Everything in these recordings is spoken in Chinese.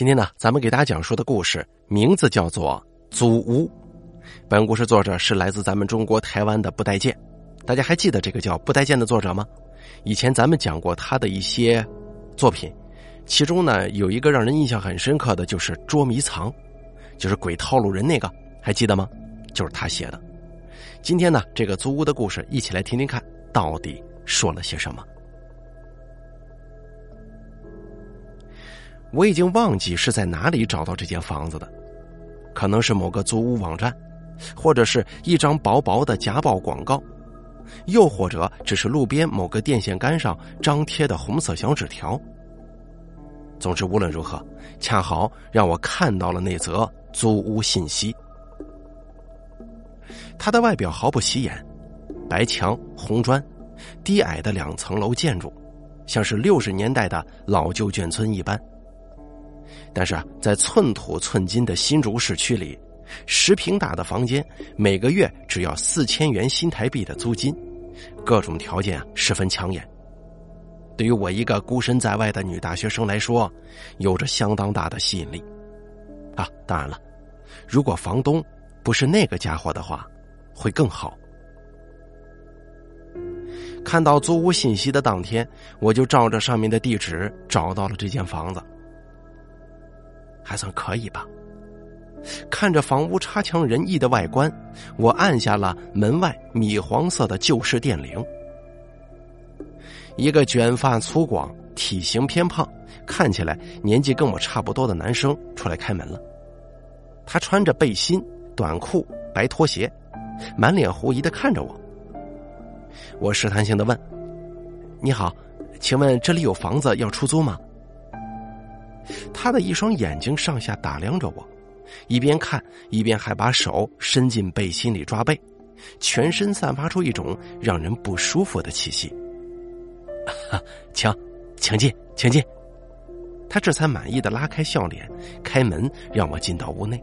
今天呢，咱们给大家讲述的故事名字叫做《租屋》。本故事作者是来自咱们中国台湾的不待见。大家还记得这个叫不待见的作者吗？以前咱们讲过他的一些作品，其中呢有一个让人印象很深刻的就是捉迷藏，就是鬼套路人那个，还记得吗？就是他写的。今天呢，这个租屋的故事，一起来听听看，到底说了些什么。我已经忘记是在哪里找到这间房子的，可能是某个租屋网站，或者是一张薄薄的夹报广告，又或者只是路边某个电线杆上张贴的红色小纸条。总之，无论如何，恰好让我看到了那则租屋信息。它的外表毫不起眼，白墙红砖，低矮的两层楼建筑，像是六十年代的老旧眷村一般。但是在寸土寸金的新竹市区里，十平大的房间每个月只要四千元新台币的租金，各种条件啊十分抢眼。对于我一个孤身在外的女大学生来说，有着相当大的吸引力。啊，当然了，如果房东不是那个家伙的话，会更好。看到租屋信息的当天，我就照着上面的地址找到了这间房子。还算可以吧。看着房屋差强人意的外观，我按下了门外米黄色的旧式电铃。一个卷发粗犷、体型偏胖、看起来年纪跟我差不多的男生出来开门了。他穿着背心、短裤、白拖鞋，满脸狐疑的看着我。我试探性的问：“你好，请问这里有房子要出租吗？”他的一双眼睛上下打量着我，一边看一边还把手伸进背心里抓背，全身散发出一种让人不舒服的气息。请，请进，请进。他这才满意的拉开笑脸，开门让我进到屋内。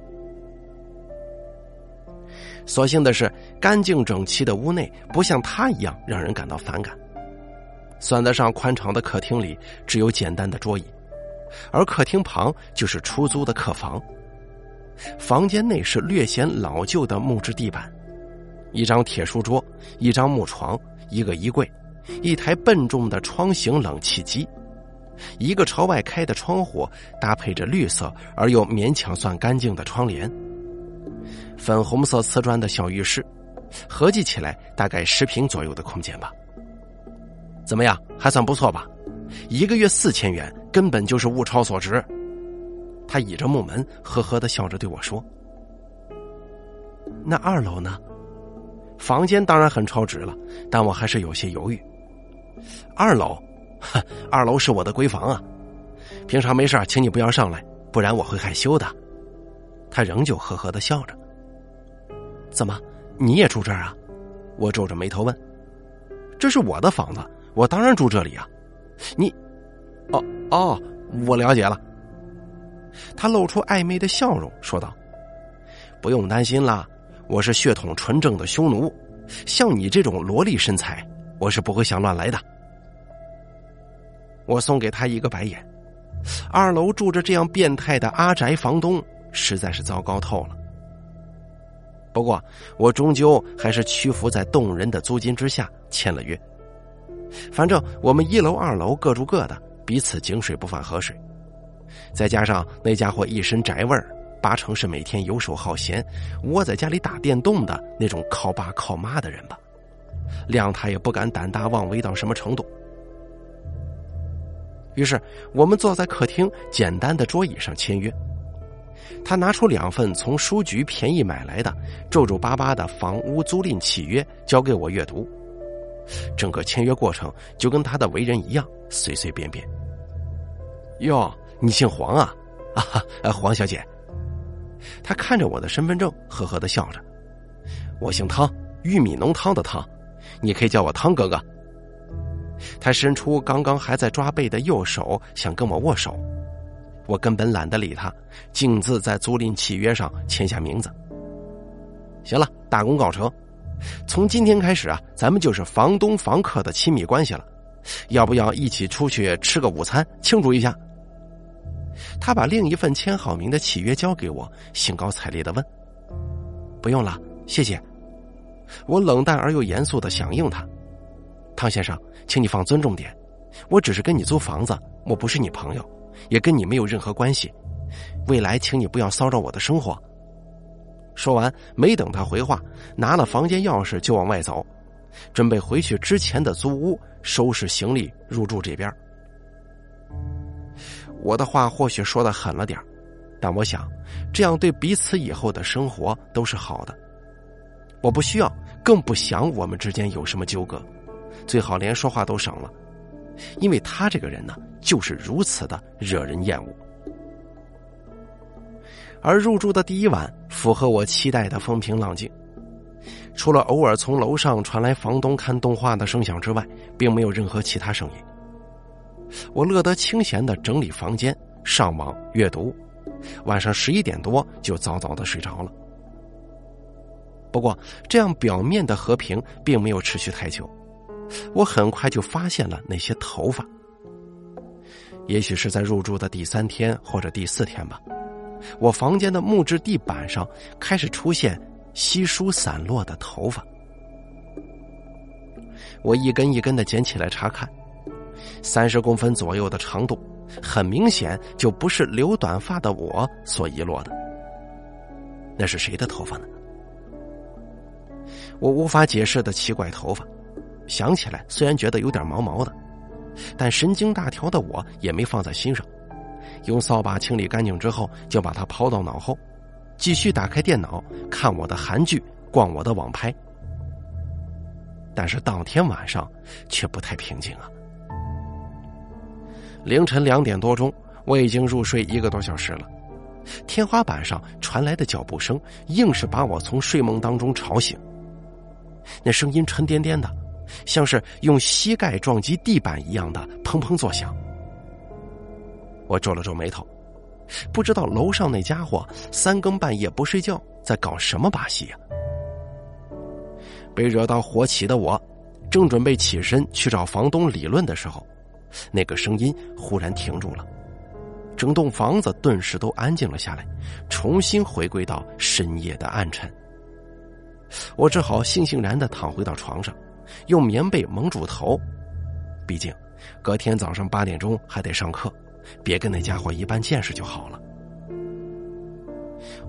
所幸的是，干净整齐的屋内不像他一样让人感到反感。算得上宽敞的客厅里，只有简单的桌椅。而客厅旁就是出租的客房，房间内是略显老旧的木质地板，一张铁书桌，一张木床，一个衣柜，一台笨重的窗型冷气机，一个朝外开的窗户，搭配着绿色而又勉强算干净的窗帘，粉红色瓷砖的小浴室，合计起来大概十平左右的空间吧。怎么样，还算不错吧？一个月四千元，根本就是物超所值。他倚着木门，呵呵的笑着对我说：“那二楼呢？房间当然很超值了，但我还是有些犹豫。二楼，二楼是我的闺房啊。平常没事请你不要上来，不然我会害羞的。”他仍旧呵呵的笑着。怎么，你也住这儿啊？我皱着眉头问：“这是我的房子，我当然住这里啊。”你，哦哦，我了解了。他露出暧昧的笑容，说道：“不用担心啦，我是血统纯正的匈奴，像你这种萝莉身材，我是不会想乱来的。”我送给他一个白眼。二楼住着这样变态的阿宅房东，实在是糟糕透了。不过，我终究还是屈服在动人的租金之下，签了约。反正我们一楼二楼各住各的，彼此井水不犯河水。再加上那家伙一身宅味儿，八成是每天游手好闲，窝在家里打电动的那种靠爸靠妈的人吧。谅他也不敢胆大妄为到什么程度。于是我们坐在客厅简单的桌椅上签约。他拿出两份从书局便宜买来的皱皱巴巴的房屋租赁契约，交给我阅读。整个签约过程就跟他的为人一样，随随便便。哟，你姓黄啊？啊，黄小姐。他看着我的身份证，呵呵的笑着。我姓汤，玉米浓汤的汤，你可以叫我汤哥哥。他伸出刚刚还在抓背的右手，想跟我握手。我根本懒得理他，径自在租赁契约上签下名字。行了，大功告成。从今天开始啊，咱们就是房东房客的亲密关系了，要不要一起出去吃个午餐庆祝一下？他把另一份签好名的契约交给我，兴高采烈的问：“不用了，谢谢。”我冷淡而又严肃的响应他：“汤先生，请你放尊重点，我只是跟你租房子，我不是你朋友，也跟你没有任何关系。未来，请你不要骚扰我的生活。”说完，没等他回话，拿了房间钥匙就往外走，准备回去之前的租屋收拾行李入住这边。我的话或许说的狠了点但我想，这样对彼此以后的生活都是好的。我不需要，更不想我们之间有什么纠葛，最好连说话都省了，因为他这个人呢，就是如此的惹人厌恶。而入住的第一晚，符合我期待的风平浪静，除了偶尔从楼上传来房东看动画的声响之外，并没有任何其他声音。我乐得清闲的整理房间、上网、阅读，晚上十一点多就早早的睡着了。不过，这样表面的和平并没有持续太久，我很快就发现了那些头发。也许是在入住的第三天或者第四天吧，我房间的木质地板上开始出现稀疏散落的头发。我一根一根的捡起来查看。三十公分左右的长度，很明显就不是留短发的我所遗落的。那是谁的头发呢？我无法解释的奇怪头发，想起来虽然觉得有点毛毛的，但神经大条的我也没放在心上。用扫把清理干净之后，就把它抛到脑后，继续打开电脑看我的韩剧，逛我的网拍。但是当天晚上却不太平静啊。凌晨两点多钟，我已经入睡一个多小时了。天花板上传来的脚步声，硬是把我从睡梦当中吵醒。那声音沉甸甸的，像是用膝盖撞击地板一样的砰砰作响。我皱了皱眉头，不知道楼上那家伙三更半夜不睡觉，在搞什么把戏呀？被惹到火起的我，正准备起身去找房东理论的时候。那个声音忽然停住了，整栋房子顿时都安静了下来，重新回归到深夜的暗沉。我只好悻悻然的躺回到床上，用棉被蒙住头。毕竟，隔天早上八点钟还得上课，别跟那家伙一般见识就好了。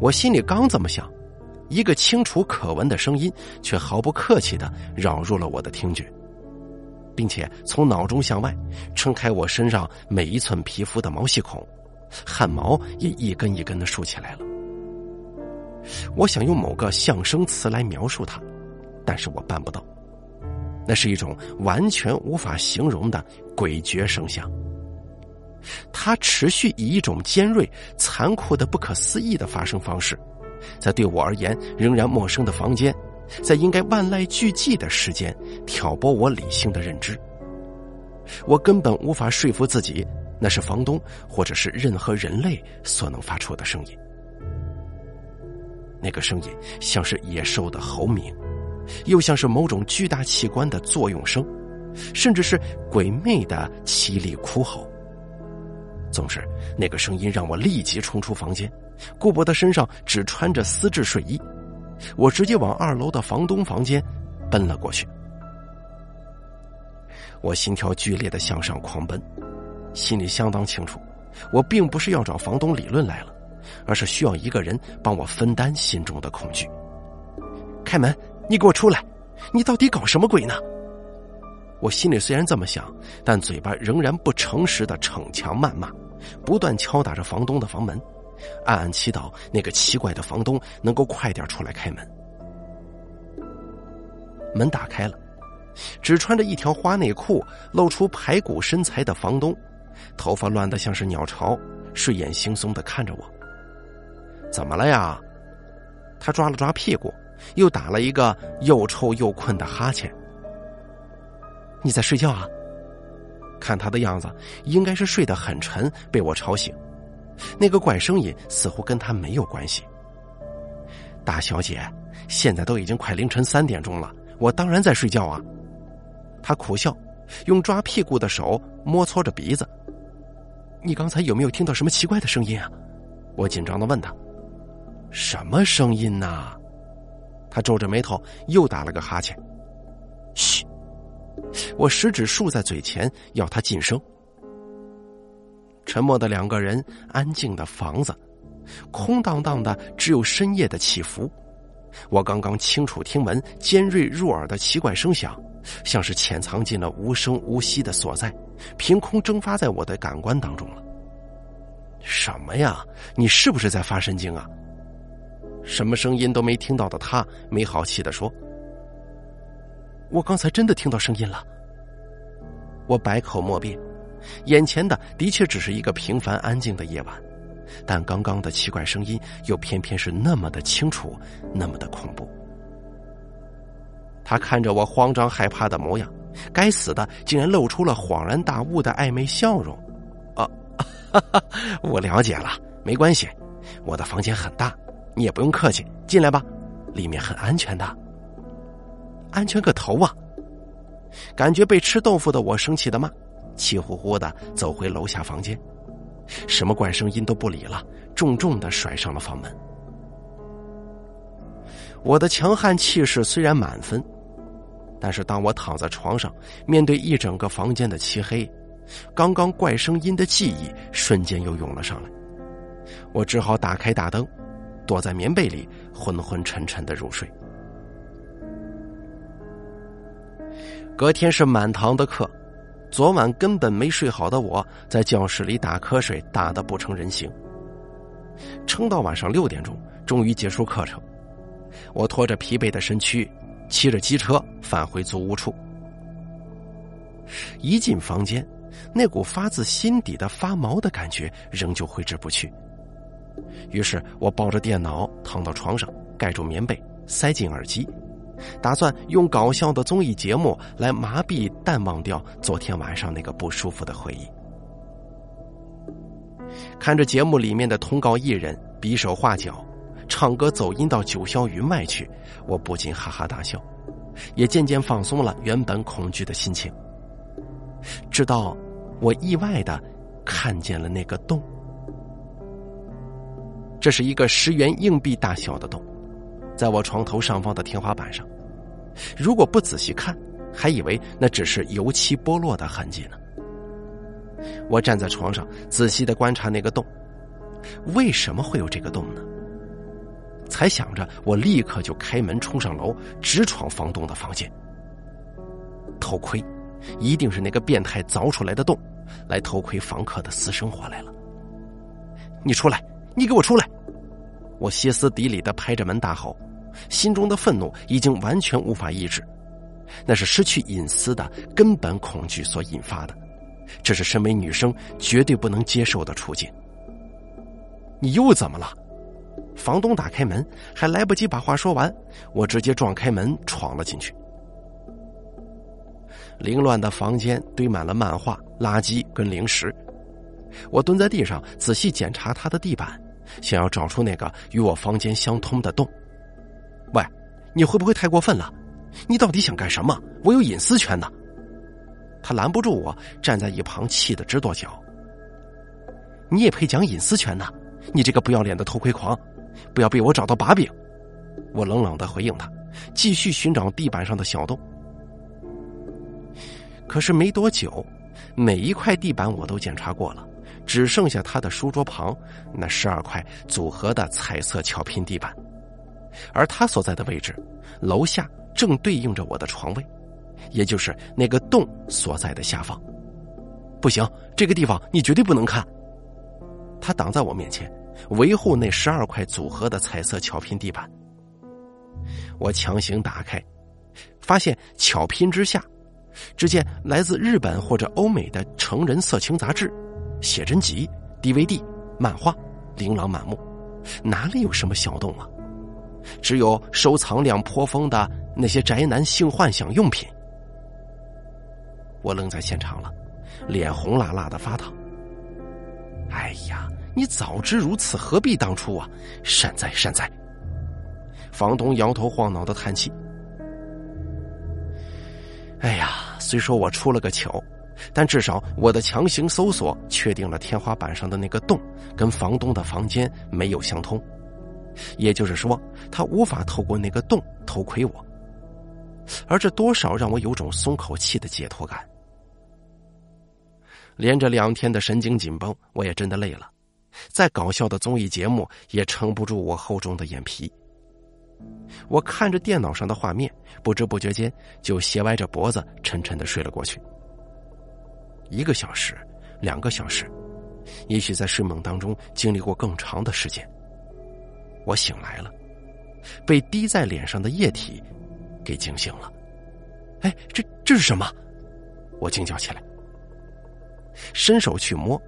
我心里刚这么想，一个清楚可闻的声音却毫不客气的扰入了我的听觉。并且从脑中向外撑开我身上每一寸皮肤的毛细孔，汗毛也一根一根的竖起来了。我想用某个象声词来描述它，但是我办不到。那是一种完全无法形容的诡谲声响。它持续以一种尖锐、残酷的、不可思议的发声方式，在对我而言仍然陌生的房间。在应该万籁俱寂的时间，挑拨我理性的认知。我根本无法说服自己，那是房东或者是任何人类所能发出的声音。那个声音像是野兽的吼鸣，又像是某种巨大器官的作用声，甚至是鬼魅的凄厉哭吼。总之，那个声音让我立即冲出房间，顾不得身上只穿着丝质睡衣。我直接往二楼的房东房间奔了过去。我心跳剧烈的向上狂奔，心里相当清楚，我并不是要找房东理论来了，而是需要一个人帮我分担心中的恐惧。开门！你给我出来！你到底搞什么鬼呢？我心里虽然这么想，但嘴巴仍然不诚实的逞强谩骂，不断敲打着房东的房门。暗暗祈祷那个奇怪的房东能够快点出来开门。门打开了，只穿着一条花内裤、露出排骨身材的房东，头发乱得像是鸟巢，睡眼惺忪的看着我。怎么了呀？他抓了抓屁股，又打了一个又臭又困的哈欠。你在睡觉啊？看他的样子，应该是睡得很沉，被我吵醒。那个怪声音似乎跟他没有关系。大小姐，现在都已经快凌晨三点钟了，我当然在睡觉啊。他苦笑，用抓屁股的手摸搓着鼻子。你刚才有没有听到什么奇怪的声音啊？我紧张的问他。什么声音呐？他皱着眉头，又打了个哈欠。嘘，我食指竖在嘴前，要他噤声。沉默的两个人，安静的房子，空荡荡的，只有深夜的起伏。我刚刚清楚听闻尖锐入耳的奇怪声响，像是潜藏进了无声无息的所在，凭空蒸发在我的感官当中了。什么呀？你是不是在发神经啊？什么声音都没听到的他，没好气的说：“我刚才真的听到声音了。”我百口莫辩，眼前的的确只是一个平凡安静的夜晚，但刚刚的奇怪声音又偏偏是那么的清楚，那么的恐怖。他看着我慌张害怕的模样，该死的，竟然露出了恍然大悟的暧昧笑容。啊，哈哈，我了解了，没关系，我的房间很大。你也不用客气，进来吧，里面很安全的。安全个头啊！感觉被吃豆腐的我生气的骂，气呼呼的走回楼下房间，什么怪声音都不理了，重重的甩上了房门。我的强悍气势虽然满分，但是当我躺在床上，面对一整个房间的漆黑，刚刚怪声音的记忆瞬间又涌了上来，我只好打开大灯。躲在棉被里，昏昏沉沉的入睡。隔天是满堂的课，昨晚根本没睡好的我在教室里打瞌睡，打得不成人形。撑到晚上六点钟，终于结束课程。我拖着疲惫的身躯，骑着机车返回租屋处。一进房间，那股发自心底的发毛的感觉仍旧挥之不去。于是我抱着电脑躺到床上，盖住棉被，塞进耳机，打算用搞笑的综艺节目来麻痹、淡忘掉昨天晚上那个不舒服的回忆。看着节目里面的通告艺人比手画脚、唱歌走音到九霄云外去，我不禁哈哈大笑，也渐渐放松了原本恐惧的心情。直到我意外的看见了那个洞。这是一个十元硬币大小的洞，在我床头上方的天花板上。如果不仔细看，还以为那只是油漆剥落的痕迹呢。我站在床上，仔细的观察那个洞。为什么会有这个洞呢？才想着，我立刻就开门冲上楼，直闯房东的房间。偷窥，一定是那个变态凿出来的洞，来偷窥房客的私生活来了。你出来！你给我出来！我歇斯底里的拍着门大吼，心中的愤怒已经完全无法抑制，那是失去隐私的根本恐惧所引发的，这是身为女生绝对不能接受的处境。你又怎么了？房东打开门，还来不及把话说完，我直接撞开门闯了进去。凌乱的房间堆满了漫画、垃圾跟零食，我蹲在地上仔细检查他的地板。想要找出那个与我房间相通的洞。喂，你会不会太过分了？你到底想干什么？我有隐私权呢。他拦不住我，站在一旁气得直跺脚。你也配讲隐私权呢？你这个不要脸的偷窥狂！不要被我找到把柄！我冷冷的回应他，继续寻找地板上的小洞。可是没多久，每一块地板我都检查过了。只剩下他的书桌旁那十二块组合的彩色巧拼地板，而他所在的位置，楼下正对应着我的床位，也就是那个洞所在的下方。不行，这个地方你绝对不能看。他挡在我面前，维护那十二块组合的彩色巧拼地板。我强行打开，发现巧拼之下，只见来自日本或者欧美的成人色情杂志。写真集、DVD、漫画，琳琅满目，哪里有什么小洞啊？只有收藏量颇丰的那些宅男性幻想用品。我愣在现场了，脸红辣辣的发烫。哎呀，你早知如此，何必当初啊！善哉善哉。房东摇头晃脑的叹气。哎呀，虽说我出了个糗。但至少我的强行搜索确定了天花板上的那个洞跟房东的房间没有相通，也就是说，他无法透过那个洞偷窥我。而这多少让我有种松口气的解脱感。连着两天的神经紧绷，我也真的累了。再搞笑的综艺节目也撑不住我厚重的眼皮。我看着电脑上的画面，不知不觉间就斜歪着脖子沉沉的睡了过去。一个小时，两个小时，也许在睡梦当中经历过更长的时间。我醒来了，被滴在脸上的液体给惊醒了。哎，这这是什么？我惊叫起来，伸手去摸，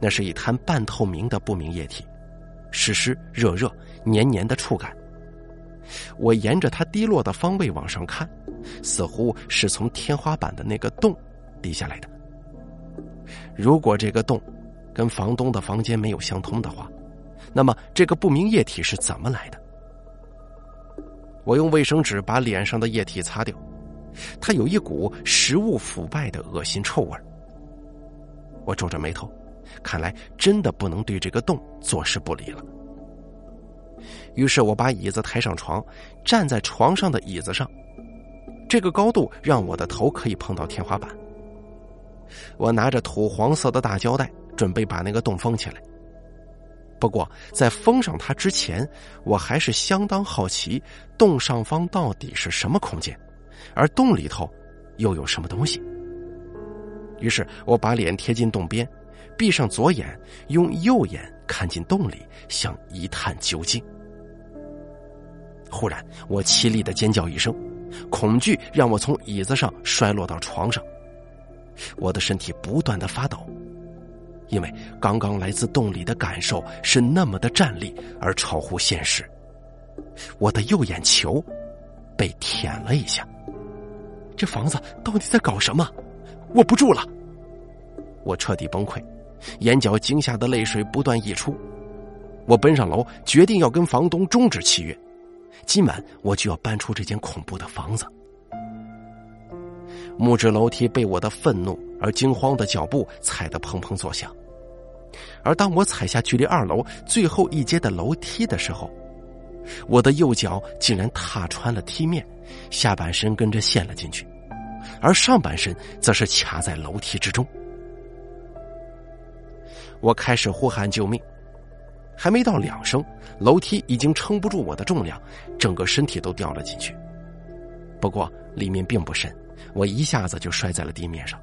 那是一滩半透明的不明液体，湿湿热热、黏黏的触感。我沿着它滴落的方位往上看，似乎是从天花板的那个洞滴下来的。如果这个洞跟房东的房间没有相通的话，那么这个不明液体是怎么来的？我用卫生纸把脸上的液体擦掉，它有一股食物腐败的恶心臭味。我皱着眉头，看来真的不能对这个洞坐视不理了。于是我把椅子抬上床，站在床上的椅子上，这个高度让我的头可以碰到天花板。我拿着土黄色的大胶带，准备把那个洞封起来。不过，在封上它之前，我还是相当好奇洞上方到底是什么空间，而洞里头又有什么东西。于是我把脸贴近洞边，闭上左眼，用右眼看进洞里，想一探究竟。忽然，我凄厉的尖叫一声，恐惧让我从椅子上摔落到床上。我的身体不断的发抖，因为刚刚来自洞里的感受是那么的站立而超乎现实。我的右眼球被舔了一下。这房子到底在搞什么？我不住了！我彻底崩溃，眼角惊吓的泪水不断溢出。我奔上楼，决定要跟房东终止契约。今晚我就要搬出这间恐怖的房子。木质楼梯被我的愤怒而惊慌的脚步踩得砰砰作响，而当我踩下距离二楼最后一阶的楼梯的时候，我的右脚竟然踏穿了梯面，下半身跟着陷了进去，而上半身则是卡在楼梯之中。我开始呼喊救命，还没到两声，楼梯已经撑不住我的重量，整个身体都掉了进去。不过里面并不深。我一下子就摔在了地面上，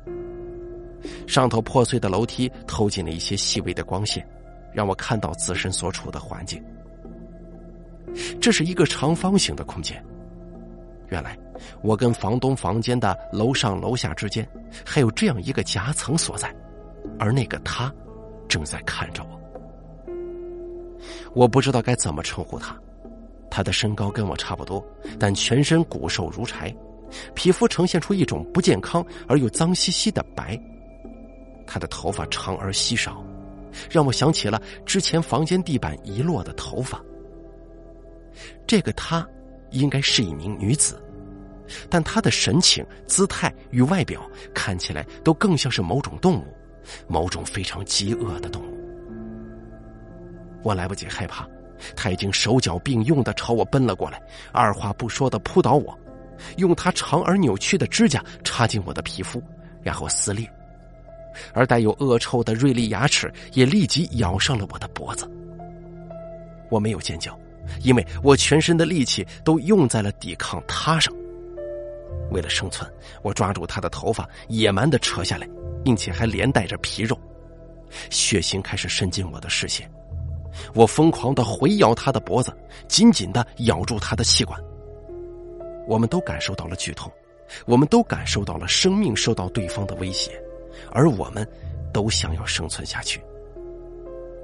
上头破碎的楼梯透进了一些细微的光线，让我看到自身所处的环境。这是一个长方形的空间，原来我跟房东房间的楼上楼下之间还有这样一个夹层所在，而那个他正在看着我。我不知道该怎么称呼他，他的身高跟我差不多，但全身骨瘦如柴。皮肤呈现出一种不健康而又脏兮兮的白，他的头发长而稀少，让我想起了之前房间地板遗落的头发。这个她应该是一名女子，但她的神情、姿态与外表看起来都更像是某种动物，某种非常饥饿的动物。我来不及害怕，他已经手脚并用的朝我奔了过来，二话不说的扑倒我。用他长而扭曲的指甲插进我的皮肤，然后撕裂，而带有恶臭的锐利牙齿也立即咬上了我的脖子。我没有尖叫，因为我全身的力气都用在了抵抗他上。为了生存，我抓住他的头发，野蛮的扯下来，并且还连带着皮肉，血腥开始渗进我的视线。我疯狂的回咬他的脖子，紧紧的咬住他的气管。我们都感受到了剧痛，我们都感受到了生命受到对方的威胁，而我们都想要生存下去。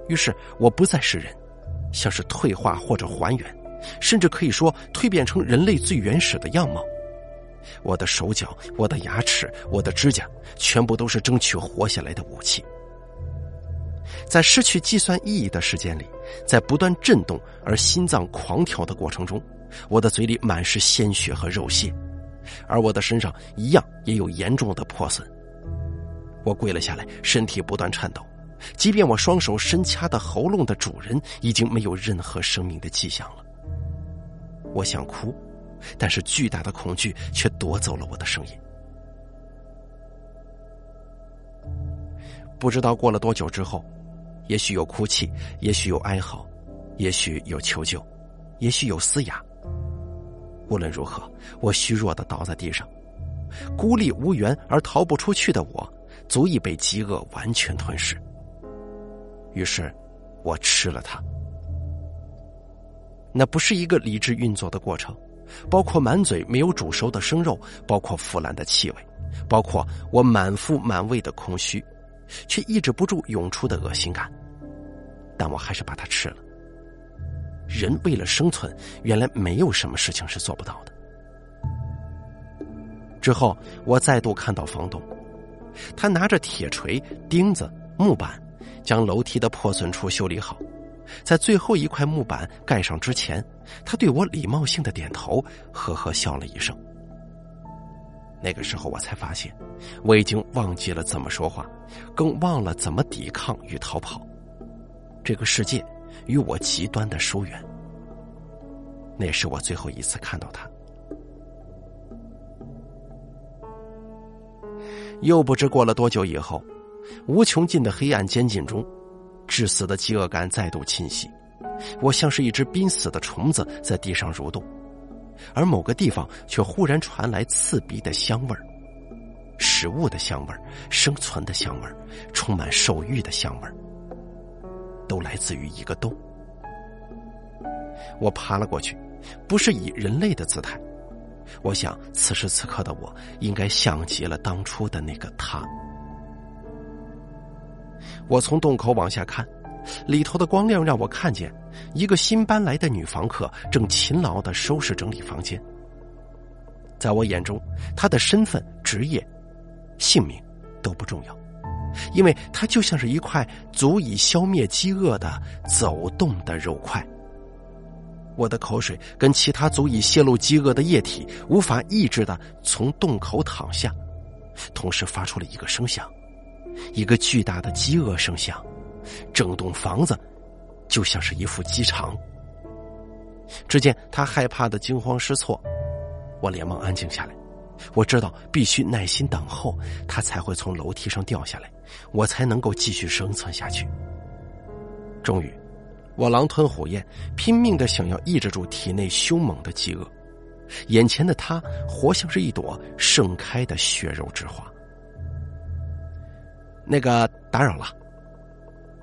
于是我不再是人，像是退化或者还原，甚至可以说蜕变成人类最原始的样貌。我的手脚、我的牙齿、我的指甲，全部都是争取活下来的武器。在失去计算意义的时间里，在不断震动而心脏狂跳的过程中。我的嘴里满是鲜血和肉屑，而我的身上一样也有严重的破损。我跪了下来，身体不断颤抖，即便我双手伸掐的喉咙的主人已经没有任何生命的迹象了。我想哭，但是巨大的恐惧却夺走了我的声音。不知道过了多久之后，也许有哭泣，也许有哀嚎，也许有求救，也许有嘶哑。无论如何，我虚弱的倒在地上，孤立无援而逃不出去的我，足以被饥饿完全吞噬。于是，我吃了它。那不是一个理智运作的过程，包括满嘴没有煮熟的生肉，包括腐烂的气味，包括我满腹满胃的空虚，却抑制不住涌出的恶心感。但我还是把它吃了。人为了生存，原来没有什么事情是做不到的。之后，我再度看到房东，他拿着铁锤、钉子、木板，将楼梯的破损处修理好。在最后一块木板盖上之前，他对我礼貌性的点头，呵呵笑了一声。那个时候，我才发现，我已经忘记了怎么说话，更忘了怎么抵抗与逃跑。这个世界。与我极端的疏远，那是我最后一次看到他。又不知过了多久以后，无穷尽的黑暗监禁中，致死的饥饿感再度侵袭，我像是一只濒死的虫子在地上蠕动，而某个地方却忽然传来刺鼻的香味儿，食物的香味儿，生存的香味儿，充满兽欲的香味儿。都来自于一个洞。我爬了过去，不是以人类的姿态。我想，此时此刻的我应该像极了当初的那个他。我从洞口往下看，里头的光亮让我看见一个新搬来的女房客正勤劳的收拾整理房间。在我眼中，她的身份、职业、姓名都不重要。因为它就像是一块足以消灭饥饿的走动的肉块。我的口水跟其他足以泄露饥饿的液体无法抑制的从洞口淌下，同时发出了一个声响，一个巨大的饥饿声响，整栋房子就像是一副鸡肠。只见他害怕的惊慌失措，我连忙安静下来。我知道必须耐心等候，他才会从楼梯上掉下来，我才能够继续生存下去。终于，我狼吞虎咽，拼命的想要抑制住体内凶猛的饥饿。眼前的他，活像是一朵盛开的血肉之花。那个打扰了，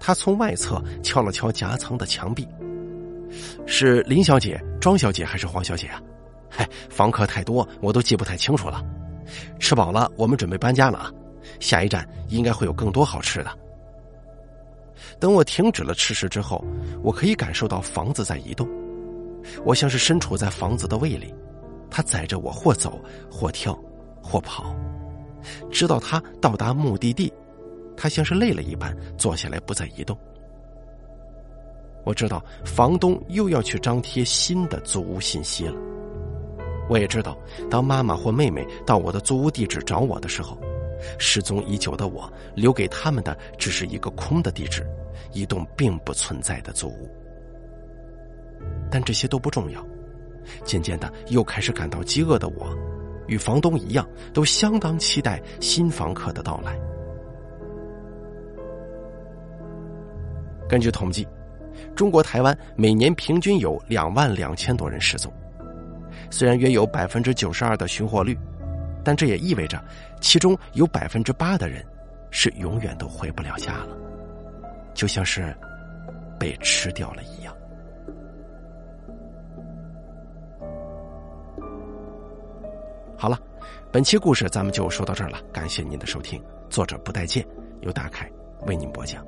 他从外侧敲了敲夹层的墙壁。是林小姐、庄小姐还是黄小姐啊？嗨，房客太多，我都记不太清楚了。吃饱了，我们准备搬家了啊！下一站应该会有更多好吃的。等我停止了吃食之后，我可以感受到房子在移动，我像是身处在房子的胃里，它载着我或走或跳或跑，直到它到达目的地，它像是累了一般坐下来不再移动。我知道房东又要去张贴新的租屋信息了。我也知道，当妈妈或妹妹到我的租屋地址找我的时候，失踪已久的我留给他们的只是一个空的地址，一栋并不存在的租屋。但这些都不重要。渐渐的，又开始感到饥饿的我，与房东一样，都相当期待新房客的到来。根据统计，中国台湾每年平均有两万两千多人失踪。虽然约有百分之九十二的寻获率，但这也意味着其中有百分之八的人是永远都回不了家了，就像是被吃掉了一样。好了，本期故事咱们就说到这儿了，感谢您的收听。作者不待见，由大凯为您播讲。